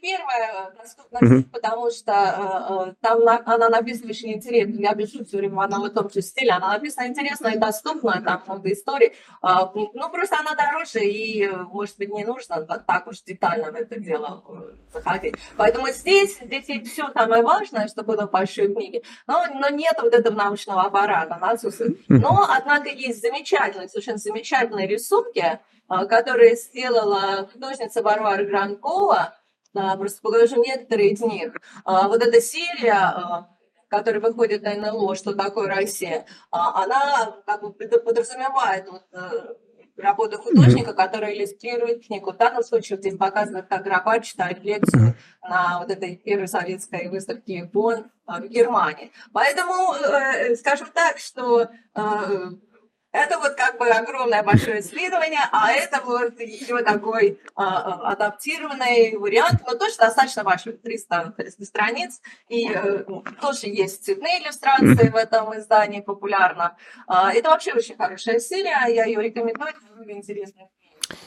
первая uh-huh. потому что э, там на, она написана очень интересно. Я пишу все время в одном и том же стиле. Она написана интересно и доступно, там много историй. Э, ну, просто она дороже, и, может быть, не нужно так уж детально в это дело заходить. Поэтому здесь, здесь все самое важное, что было в большой книге. Но, но нет вот этого научного аппарата, она отсутствует. Но, однако, есть замечательные, совершенно замечательные рисунки, а, которые сделала художница Варвара Гранкова, а, просто покажу некоторые из них. А, вот эта серия, которая выходит на НЛО, что такое Россия, она как бы подразумевает вот, э, работу художника, который иллюстрирует книгу. В данном случае здесь показано, как Грабарь читает лекцию на вот этой первой советской выставке Бон в Германии. Поэтому, э, скажем так, что э, это вот как бы огромное большое исследование, а это вот еще такой а, а, адаптированный вариант, но тоже достаточно большой, 300, 300 страниц, и а, тоже есть цветные иллюстрации в этом издании популярно. А, это вообще очень хорошая серия, я ее рекомендую, это много интересных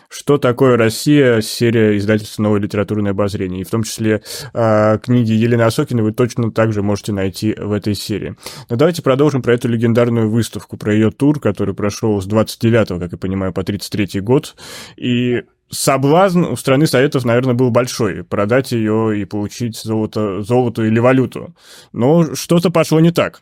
что такое Россия, серия издательства «Новое литературное обозрение». И в том числе э, книги Елены Осокиной вы точно также можете найти в этой серии. Но давайте продолжим про эту легендарную выставку, про ее тур, который прошел с 29, как я понимаю, по 33 год. И соблазн у страны Советов, наверное, был большой. Продать ее и получить золото, золото или валюту. Но что-то пошло не так.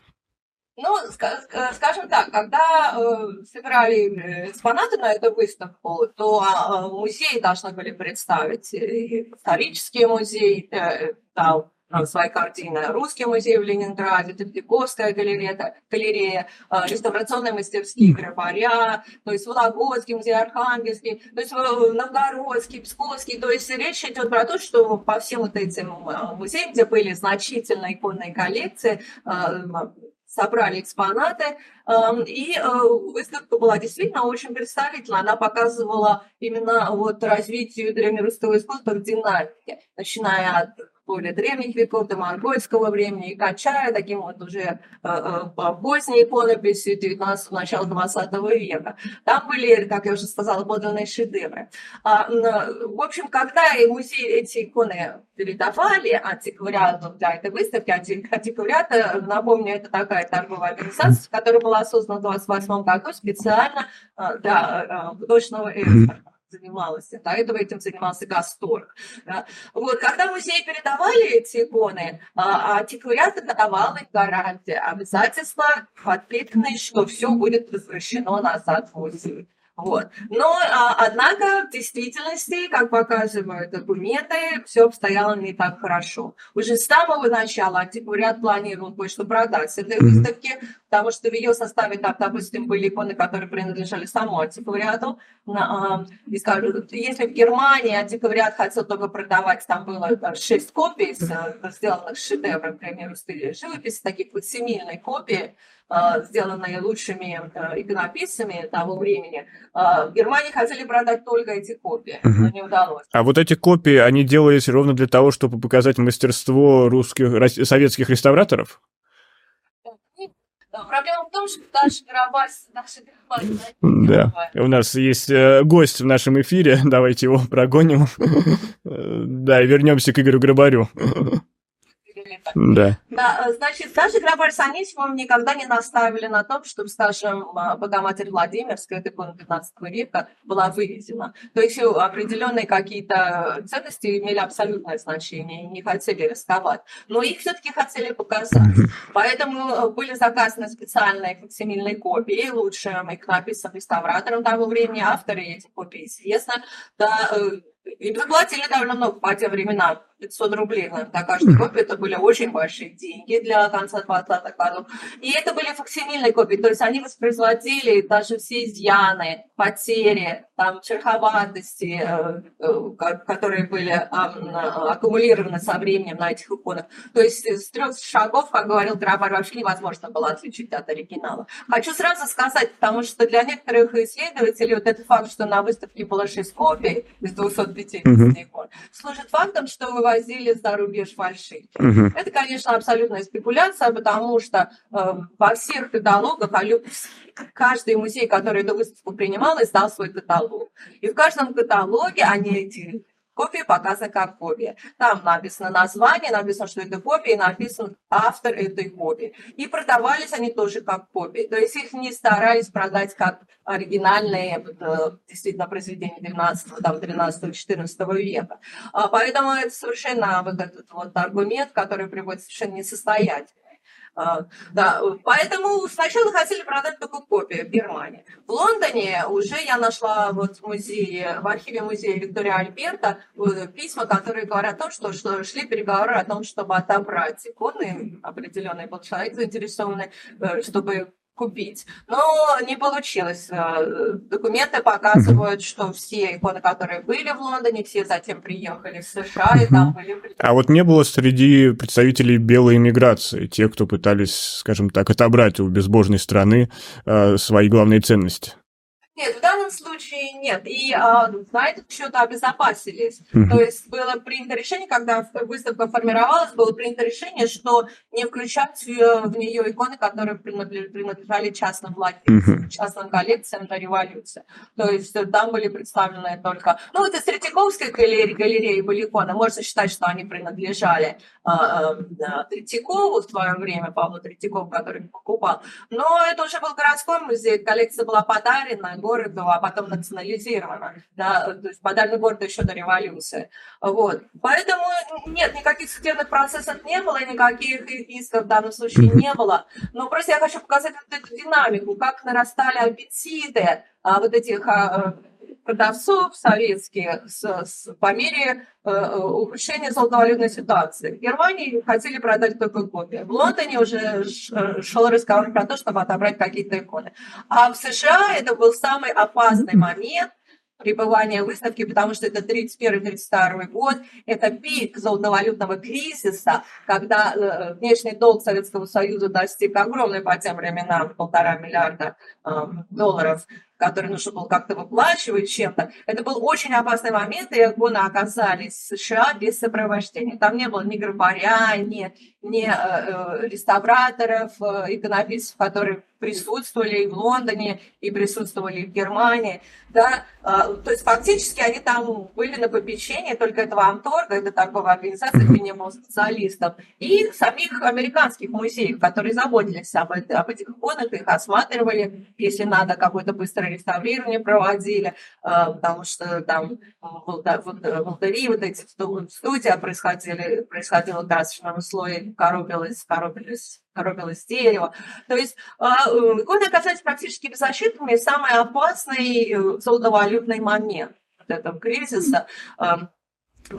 Ну, скажем так, когда э, собирали экспонаты на эту выставку, то э, музеи должны были представить исторический музей, э, дал свои картины. Русский музей в Ленинграде, Третьяковская галерея, галерея реставрационные мастерские Грабаря, то есть Вологодский музей, Архангельский, то есть Новгородский, Псковский. То есть речь идет про то, что по всем вот этим музеям, где были значительные иконные коллекции, собрали экспонаты, эм, и э, выставка была действительно очень представительна. Она показывала именно вот развитие древнерусского искусства в динамике, начиная от более древних веков, до монгольского времени, и кончая таким вот уже э, э, поздней иконописью 19 начала 20 века. Там были, как я уже сказала, подлинные шедевры. А, в общем, когда музей эти иконы передавали антиквариату для этой выставки, антиквариат, э, напомню, это такая торговая организация, которая была создана в 28 году специально для художественного экспорта занималась. До этого этим занимался Гасторг. Да. Вот, когда музей передавали эти иконы, а, антиквариат давал им гарантии, обязательства подпитанные, что все будет возвращено назад в музей. Вот. Но, а, однако, в действительности, как показывают документы, все обстояло не так хорошо. Уже с самого начала антиквариат планировал кое-что продать с этой выставки, потому что в ее составе, там, допустим, были иконы, которые принадлежали самому антиквариату. А, и скажу, если в Германии антиквариат хотел только продавать, там было шесть копий, э, сделанных шедевром, к примеру, стиля живописи, таких вот семейной копии, сделанные лучшими э, иконописцами того времени. А, в Германии хотели продать только эти копии, но не удалось. А вот эти копии, они делались ровно для того, чтобы показать мастерство русских, советских реставраторов? Проблема в том, что наши гроба, наши Да, у нас есть э, гость в нашем эфире, давайте его прогоним. Да, и вернемся к Игорю Грабарю. Да. да. Э, значит, даже Грабарь с Анисимовым никогда не наставили на том, чтобы, скажем, а, Богоматерь Владимирская, это икона 15 века, была вывезена. То есть э, определенные какие-то ценности имели абсолютное значение не хотели рисковать. Но их все-таки хотели показать. Поэтому э, были заказаны специальные факсимильные копии лучшим иконописцам, реставраторам того времени, авторы этих копий известны. Да, и заплатили довольно много по тем временам. 500 рублей на, каждую копию. Это были очень большие деньги для конца 20-х годов. И это были факсимильные копии, то есть они воспроизводили даже все изъяны, потери, там, черховатости, э, э, которые были аккумулированы со временем на этих иконах. То есть с трех шагов, как говорил Грабар, вообще невозможно было отличить от оригинала. Хочу сразу сказать, потому что для некоторых исследователей вот этот факт, что на выставке было 6 копий из 250 икон, служит фактом, что вы возили за рубеж фальшивки. Угу. Это, конечно, абсолютная спекуляция, потому что э, во всех каталогах, а каждый музей, который эту выставку принимал, издал свой каталог. И в каждом каталоге они эти Копия показана как копия. Там написано название, написано, что это копия, и написан автор этой копии. И продавались они тоже как копии. То есть их не старались продать как оригинальные э, действительно произведения 12, там, 13, 14 века. А поэтому это совершенно вот этот вот аргумент, который приводит совершенно несостоятельный. А, да, поэтому сначала хотели продать только копию в Германии. В Лондоне уже я нашла вот в музее, в архиве музея Виктория Альберта письма, которые говорят о том, что, что шли переговоры о том, чтобы отобрать иконы, определенный был человек заинтересованный, э, чтобы купить. Но не получилось. Э, документы показывают, что все иконы, которые были в Лондоне, все затем приехали в США, и там были... А вот не было среди представителей белой иммиграции, те, кто пытались, скажем так, отобрать у безбожной страны э, свои главные ценности? Нет, в данном случае нет. И а, знаете, что-то обезопасились. Mm-hmm. То есть было принято решение, когда выставка формировалась, было принято решение, что не включать в нее иконы, которые принадлежали частным владельцам, mm-hmm. частным коллекциям до революции. То есть там были представлены только... Ну, вот из Третьяковской галереи, галереи были иконы. Можно считать, что они принадлежали а, а, Третьякову в свое время, Павлу Третьякову, который покупал. Но это уже был городской музей, коллекция была подарена, городу, а потом национализировано. Да? То есть подаренный город еще до революции. Вот. Поэтому нет, никаких судебных процессов не было, никаких исков в данном случае не было. Но просто я хочу показать вот эту динамику, как нарастали аппетиты а, вот этих а, продавцов советских с, с, по мере э, э ухудшения золотовалютной ситуации. В Германии хотели продать только копии. В Лондоне уже э, шел разговор про то, чтобы отобрать какие-то иконы. А в США это был самый опасный момент, пребывания выставки, потому что это 31-32 год, это пик золотовалютного кризиса, когда э, внешний долг Советского Союза достиг огромной по тем временам полтора миллиарда э, долларов который нужно было как-то выплачивать чем-то. Это был очень опасный момент, и иконы оказались в США без сопровождения. Там не было ни грабаря, ни, ни э, э, реставраторов, э, иконописцев, которые присутствовали и в Лондоне, и присутствовали в Германии. Да? А, то есть фактически они там были на попечении только этого Амторга, это торговая организация, где не было специалистов, и самих американских музеев, которые заботились об, об этих иконах, их осматривали, если надо, какое-то быстрое реставрирование проводили, потому что там в Волдовии вот эти студии происходили, происходило красочном слое, коробилось, коробились коробилось дерево. То есть а, э, иконы оказались практически беззащитными. Самый опасный э, золотовалютный момент этого кризиса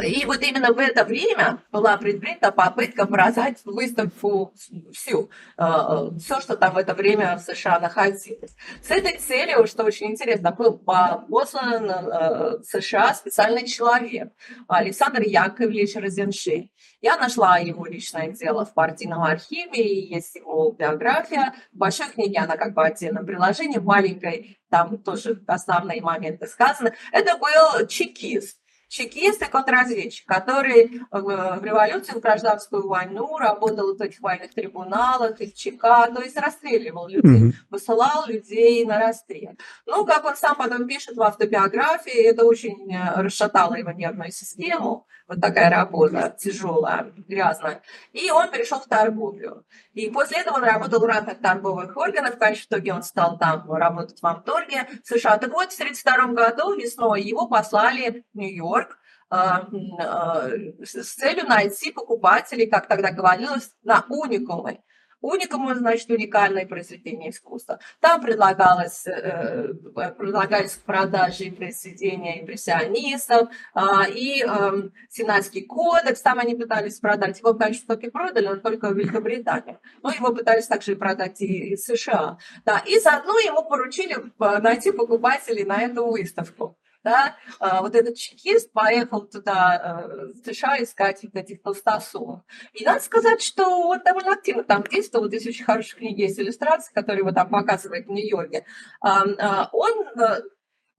и вот именно в это время была предпринята попытка продать выставку всю, э, все, что там в это время в США находилось. С этой целью, что очень интересно, был послан в США специальный человек, Александр Яковлевич Розеншин. Я нашла его личное дело в партийном архиве, и есть его биография. В большой книге она как бы отдельном приложении, маленькой, там тоже основные моменты сказаны. Это был чекист чекист и контрразведчик, который э, в революцию, в гражданскую войну работал в этих военных трибуналах, из ЧК, то есть расстреливал людей, mm-hmm. высылал людей на расстрел. Ну, как он сам потом пишет в автобиографии, это очень э, расшатало его нервную систему, вот такая работа тяжелая, грязная. И он перешел в торговлю. И после этого он работал в разных торговых органах. В конечном итоге он стал там работать в Амторге, США. Так вот, в 1932 году весной его послали в Нью-Йорк а, а, с целью найти покупателей, как тогда говорилось, на уникумы. Уникум, значит, уникальное произведение искусства. Там предлагалось, э, предлагались к продаже произведения импрессионистов, э, и э, Сенатский кодекс, там они пытались продать. Его, конечно, только продали, но только в Великобританию. Но его пытались также продать и из США. Да, и заодно ему поручили э, найти покупателей на эту выставку да, а, вот этот чекист поехал туда, э, в США, искать вот этих толстосумов. И надо сказать, что он довольно активно там действовал. Здесь очень хорошие книги есть иллюстрации, которые его там показывают в Нью-Йорке. А, он э,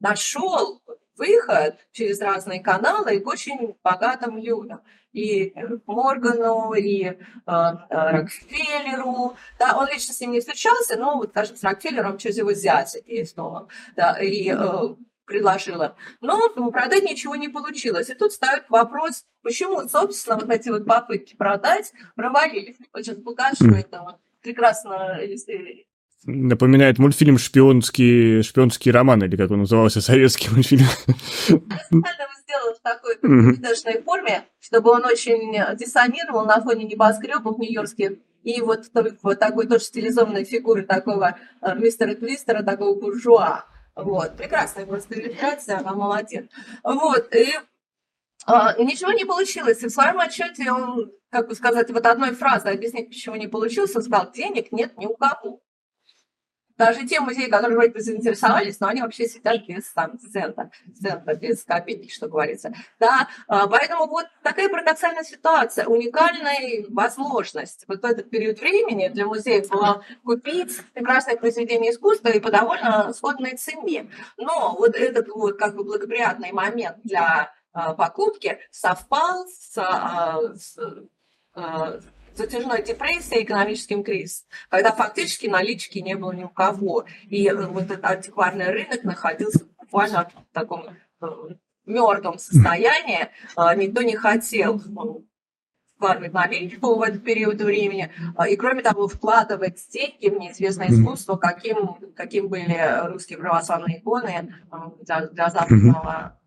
нашел выход через разные каналы к очень богатым людям. И Моргану, и э, Рокфеллеру. Да, он лично с ним не встречался, но, вот, скажем, с Рокфеллером через его зятя действовал. Да, и э, предложила. Но продать ничего не получилось. И тут ставит вопрос, почему, собственно, вот эти вот попытки продать провалились. Сейчас покажу mm. это вот прекрасно Напоминает мультфильм «Шпионский, «Шпионский роман», или как он назывался, советский мультфильм. Специально сделал в такой видошной форме, чтобы он очень диссонировал на фоне небоскребов нью-йоркских. И вот, вот такой тоже стилизованной фигуры такого э, мистера Твистера, такого буржуа. Вот, прекрасная просто иллюстрация, она молодец. Вот, и а, ничего не получилось. И в своем отчете он, как бы сказать, вот одной фразой объяснить, почему не получилось, он сказал, денег нет ни у кого. Даже те музеи, которые вроде бы заинтересовались, но они вообще сидят без там, цента, цента, без копейки, что говорится. Да, а, поэтому вот такая парадоксальная ситуация, уникальная возможность вот в этот период времени для музеев была купить прекрасное произведение искусства и по довольно сходной цене. Но вот этот вот как бы благоприятный момент для а, покупки совпал с, а, с затяжной депрессией, экономическим кризисом, когда фактически налички не было ни у кого. И э, вот этот антикварный рынок находился буквально в таком э, мертвом состоянии. А, никто не хотел ну, вкладывать наличку в этот период времени, а, и, кроме того, вкладывать деньги в неизвестное искусство, каким, каким были русские православные иконы э, для, для западного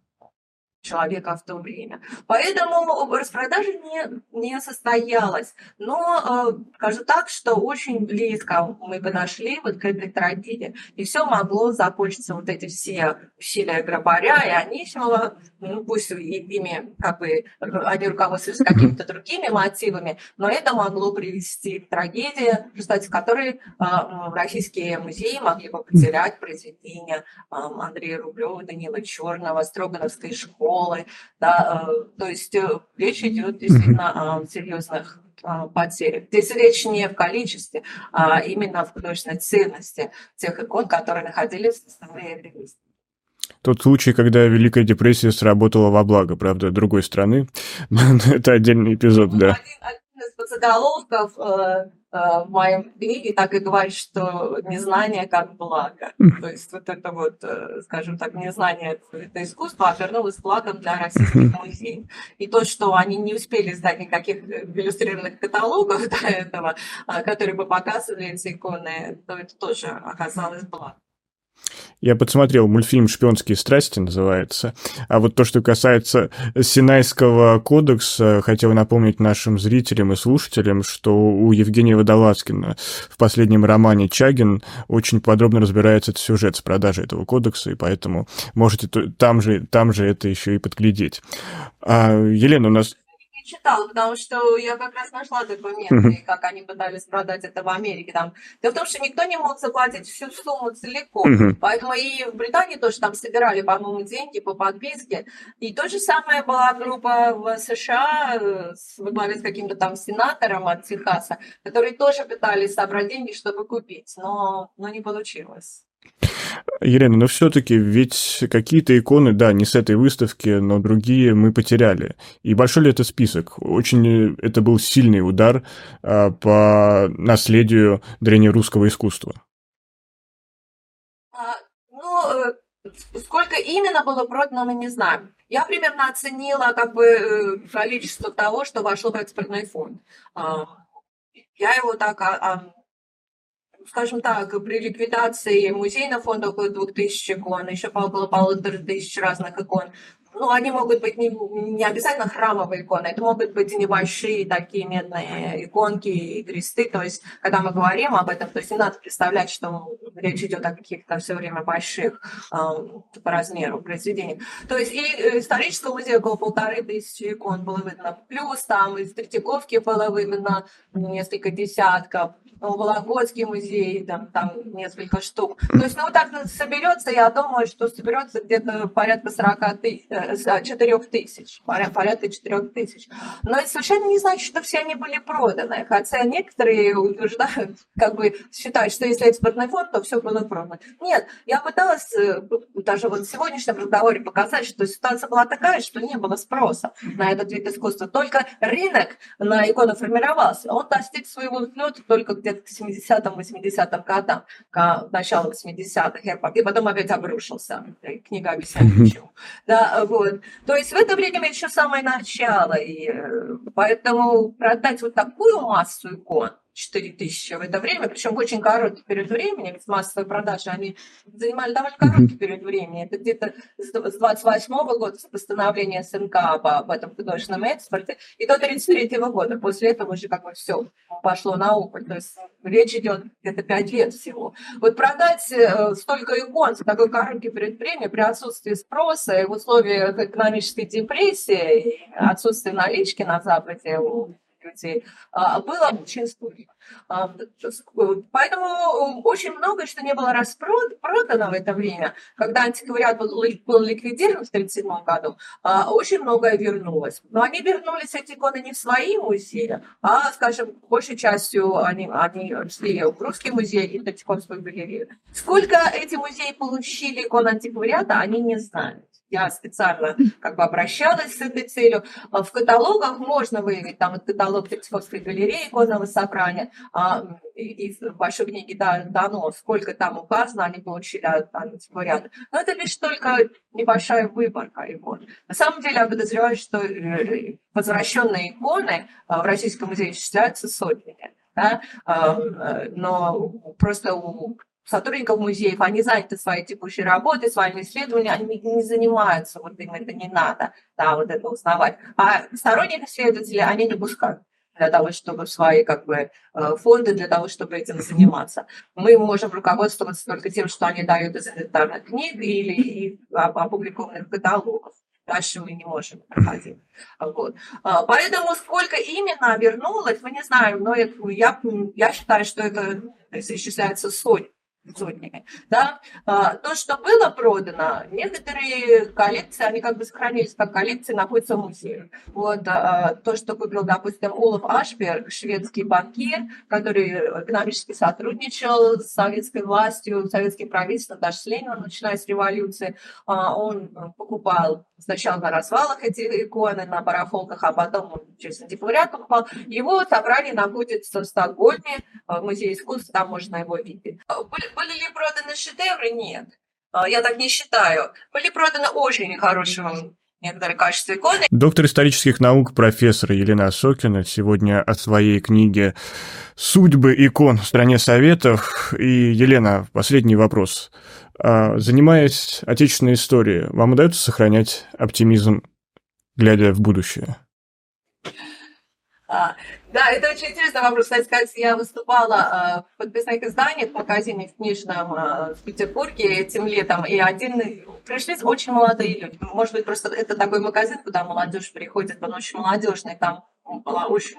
человека в то время. Поэтому распродажа не, не состоялась. Но э, скажу так, что очень близко мы подошли вот к этой трагедии. И все могло закончиться вот эти все усилия Грабаря и Анисимова, ну пусть ими как бы они руководствуются какими-то другими мотивами, но это могло привести к трагедии, в результате которой э, российские музеи могли бы потерять произведения э, Андрея Рублева, Данила Черного, Строгановской школы, школы, да, э, то есть э, речь идет действительно о серьезных э, потерях. Здесь речь не в количестве, а именно в художественной ценности тех икон, которые находились в составе ревизии. Тот случай, когда Великая депрессия сработала во благо, правда, другой страны. Это отдельный эпизод, да. Один, заголовков Э, в моем книге так и говорит, что незнание как благо. То есть вот это вот, э, скажем так, незнание это искусство обернулось благом для российских музеев. И то, что они не успели сдать никаких иллюстрированных каталогов до этого, а, которые бы показывали эти иконы, то это тоже оказалось благом. Я подсмотрел мультфильм «Шпионские страсти» называется. А вот то, что касается Синайского кодекса, хотел напомнить нашим зрителям и слушателям, что у Евгения Водолазкина в последнем романе «Чагин» очень подробно разбирается этот сюжет с продажей этого кодекса, и поэтому можете там же, там же это еще и подглядеть. А, Елена, у нас читала, потому что я как раз нашла документы, как они пытались продать это в Америке. Там. Дело в том, что никто не мог заплатить всю сумму целиком. Поэтому и в Британии тоже там собирали, по-моему, деньги по подписке. И то же самое была группа в США э, во главе с каким-то там сенатором от Техаса, которые тоже пытались собрать деньги, чтобы купить, но, но не получилось. Елена, но все-таки ведь какие-то иконы, да, не с этой выставки, но другие мы потеряли. И большой ли это список? Очень это был сильный удар а, по наследию древнерусского искусства. А, ну, э, сколько именно было продано, мы не знаем. Я примерно оценила как бы э, количество того, что вошло в экспортный фонд. А, я его так а, скажем так, при ликвидации музейного фонда около 2000 икон, еще около полутора тысяч разных икон, ну, они могут быть не, не обязательно храмовые иконы, это могут быть небольшие такие медные иконки и кресты. То есть, когда мы говорим об этом, то есть не надо представлять, что речь идет о каких-то все время больших э, по размеру произведениях. То есть, и исторического музея около полторы тысячи икон было видно. Плюс там из Третьяковки было видно несколько десятков. Вологодский музей, там, там несколько штук. То есть, ну, вот так соберется, я думаю, что соберется где-то порядка 40 тысяч, 4 тысяч, порядка 4 тысяч. Но это совершенно не значит, что все они были проданы. Хотя некоторые утверждают, как бы считают, что если экспортный фонд, то все было продано. Нет, я пыталась э, даже вот в сегодняшнем разговоре показать, что ситуация была такая, что не было спроса на этот вид искусства. Только рынок на икону формировался. Он достиг своего взлета только к где-то к 70-80-м годам, к началу 80-х, и потом опять обрушился. Книга объясняет почему. Да, вот. То есть в это время еще самое начало, и поэтому продать вот такую массу икон, 4 тысячи в это время, причем в очень короткий период времени, ведь массовые продажи, они занимали довольно короткий период времени. Это где-то с 28 года, с постановления СНК об, об этом художественном экспорте, и до 33 года. После этого уже как бы все пошло на убыль. То есть речь идет где-то 5 лет всего. Вот продать э, столько икон за такой короткий период времени при отсутствии спроса и в условиях экономической депрессии, отсутствия налички на Западе людей, а, было скучно. А, поэтому очень много что не было распродано в это время. Когда антиквариат был, был ликвидирован в 1937 году, а, очень многое вернулось. Но они вернулись, эти иконы, не в свои музеи, а, скажем, большей частью они, они шли в русский музей и Третьяковскую галерею. Сколько эти музеи получили икон антиквариата, они не знают я специально как бы обращалась с этой целью. А в каталогах можно выявить, там каталог Третьяковской галереи иконного собрания, а, и в большой книге да, дано, сколько там указано, они получили антиквариаты. Но это лишь только небольшая выборка икон. На самом деле я подозреваю, что э, возвращенные иконы а, в Российском музее считаются сотнями. Да? Э, но просто у сотрудников музеев, они заняты своей текущей работой, своими исследованиями, они не занимаются, вот им это не надо, да, вот это узнавать. А сторонних исследователей они не пускают для того, чтобы свои как бы э, фонды, для того, чтобы этим заниматься. Мы можем руководствоваться только тем, что они дают из инвентарных книг или опубликованных каталогов. Дальше мы не можем проходить. Вот. А, поэтому сколько именно вернулось, мы не знаем, но я, я считаю, что это исчисляется сотни сотнями. Да? А, то, что было продано, некоторые коллекции, они как бы сохранились как коллекции, находятся в музее. Вот, а, то, что купил, допустим, Олаф Ашберг, шведский банкир, который экономически сотрудничал с советской властью, советским правительством, даже с Лениным, начиная с революции, а, он покупал сначала на развалах эти иконы, на барахолках, а потом он через антиквариат покупал. Его собрание находится в Стокгольме, в Музее искусств, там можно его видеть. Были, ли проданы шедевры? Нет. А, я так не считаю. Были проданы очень хорошего некоторые качества иконы. Доктор исторических наук, профессор Елена Сокина сегодня о своей книге «Судьбы икон в стране Советов». И, Елена, последний вопрос. А, занимаясь отечественной историей, вам удается сохранять оптимизм, глядя в будущее? Да, это очень интересный вопрос. Кстати сказать, я выступала а, в подписных изданиях в магазине в книжном а, в Петербурге этим летом, и один пришли очень молодые люди. Может быть, просто это такой магазин, куда молодежь приходит, он очень молодежный, там была очень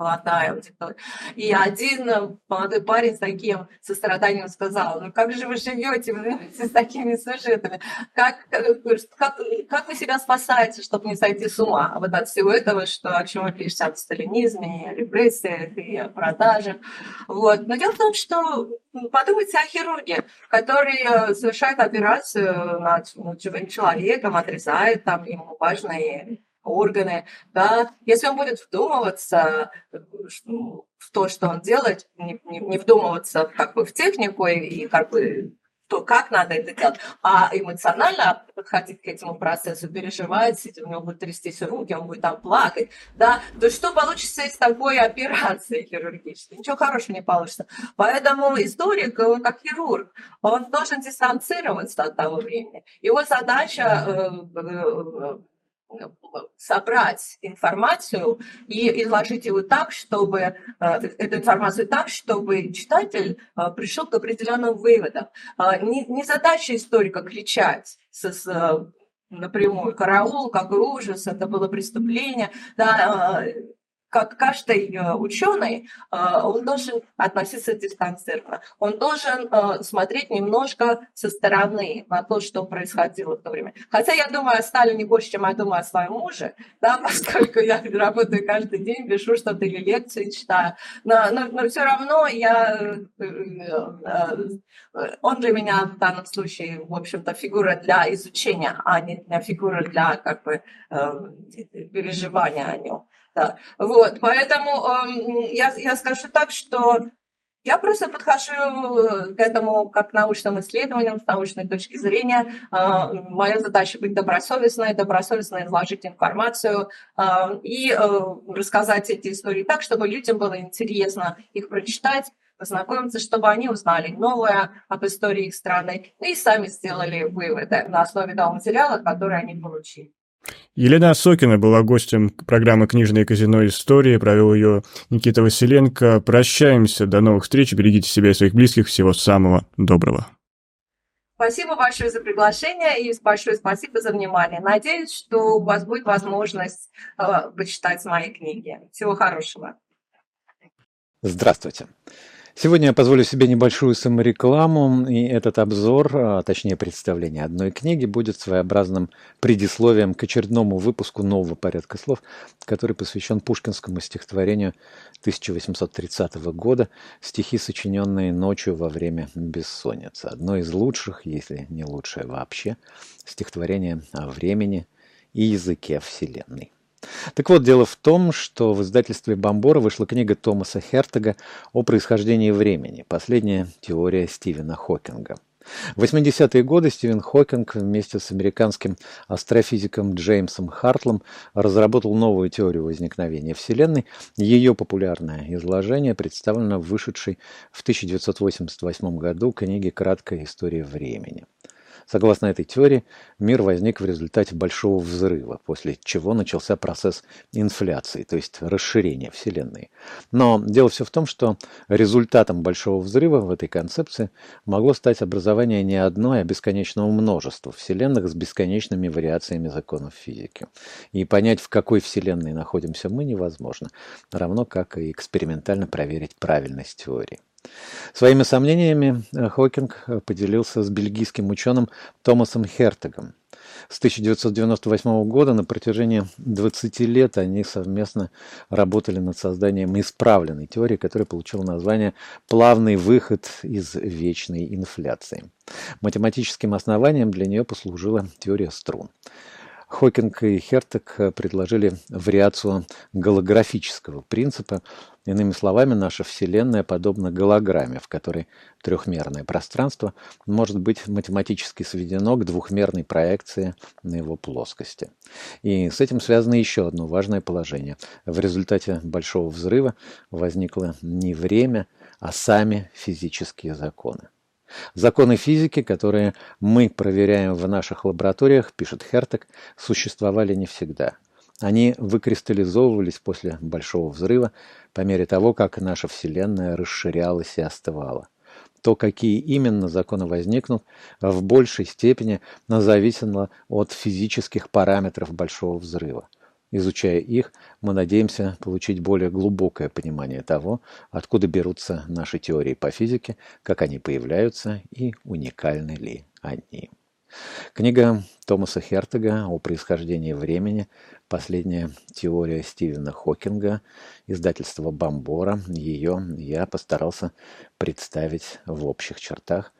молодая аудитория. И один э, молодой парень с таким состраданием сказал, ну как же вы живете с такими сюжетами? Как, как, как вы себя спасаете, чтобы не сойти с ума вот от всего этого, что, о чем вы пишете, о сталинизме, репрессиях и о продажах. Вот. Но дело в том, что подумайте о хирурге, который э, совершает операцию над живым человеком, отрезает там ему важные органы, да, если он будет вдумываться в то, что он делает, не, не, не вдумываться как бы в технику и, и как бы то, как надо это делать, а эмоционально подходить к этому процессу, переживать, у него будут трястись руки, он будет там плакать, да, то что получится из такой операции хирургической? Ничего хорошего не получится. Поэтому историк, он как хирург, он должен дистанцироваться от того времени. Его задача э, э, собрать информацию и изложить его так, чтобы э, эту информацию так, чтобы читатель э, пришел к определенным выводам. Э, не, не задача историка кричать с, с напрямую караул, как ужас, это было преступление. Да, как каждый э, ученый, э, он должен относиться дистанцированно. Он должен э, смотреть немножко со стороны на то, что происходило в то время. Хотя я думаю о Сталине больше, чем я думаю о своем муже, да, поскольку я работаю каждый день, пишу что-то или лекции читаю. Но, но, но все равно я, он для меня в данном случае, в общем-то, фигура для изучения, а не фигура для как бы переживания о нем. Да. Вот, поэтому э, я, я скажу так, что я просто подхожу э, к этому как к научным исследованиям с научной точки зрения. А, моя задача быть добросовестной, добросовестно изложить информацию а, и э, рассказать эти истории так, чтобы людям было интересно их прочитать, познакомиться, чтобы они узнали новое об истории их страны и сами сделали выводы на основе того материала, который они получили. Елена Осокина была гостем программы «Книжное казино. Истории». Провел ее Никита Василенко. Прощаемся. До новых встреч. Берегите себя и своих близких. Всего самого доброго. Спасибо большое за приглашение и большое спасибо за внимание. Надеюсь, что у вас будет возможность э, почитать мои книги. Всего хорошего. Здравствуйте. Сегодня я позволю себе небольшую саморекламу, и этот обзор, а точнее представление одной книги, будет своеобразным предисловием к очередному выпуску нового порядка слов, который посвящен пушкинскому стихотворению 1830 года «Стихи, сочиненные ночью во время бессонницы». Одно из лучших, если не лучшее вообще, стихотворение о времени и языке Вселенной. Так вот, дело в том, что в издательстве Бомбора вышла книга Томаса Хертога о происхождении времени. Последняя теория Стивена Хокинга. В 80-е годы Стивен Хокинг вместе с американским астрофизиком Джеймсом Хартлом разработал новую теорию возникновения Вселенной. Ее популярное изложение представлено в вышедшей в 1988 году книге «Краткая история времени». Согласно этой теории, мир возник в результате большого взрыва, после чего начался процесс инфляции, то есть расширения Вселенной. Но дело все в том, что результатом большого взрыва в этой концепции могло стать образование не одной, а бесконечного множества Вселенных с бесконечными вариациями законов физики. И понять, в какой Вселенной находимся мы, невозможно, равно как и экспериментально проверить правильность теории. Своими сомнениями э, Хокинг э, поделился с бельгийским ученым Томасом Хертегом. С 1998 года на протяжении 20 лет они совместно работали над созданием исправленной теории, которая получила название «Плавный выход из вечной инфляции». Математическим основанием для нее послужила теория струн. Хокинг и Хертек предложили вариацию голографического принципа. Иными словами, наша Вселенная подобна голограмме, в которой трехмерное пространство может быть математически сведено к двухмерной проекции на его плоскости. И с этим связано еще одно важное положение. В результате Большого взрыва возникло не время, а сами физические законы. Законы физики, которые мы проверяем в наших лабораториях, пишет Хертек, существовали не всегда. Они выкристаллизовывались после Большого взрыва по мере того, как наша Вселенная расширялась и остывала. То, какие именно законы возникнут, в большей степени зависело от физических параметров Большого взрыва. Изучая их, мы надеемся получить более глубокое понимание того, откуда берутся наши теории по физике, как они появляются и уникальны ли они. Книга Томаса Хертега о происхождении времени, последняя теория Стивена Хокинга, издательство Бомбора. Ее я постарался представить в общих чертах,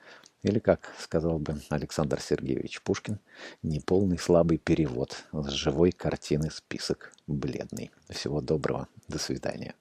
или, как сказал бы Александр Сергеевич Пушкин, неполный слабый перевод с живой картины список бледный. Всего доброго. До свидания.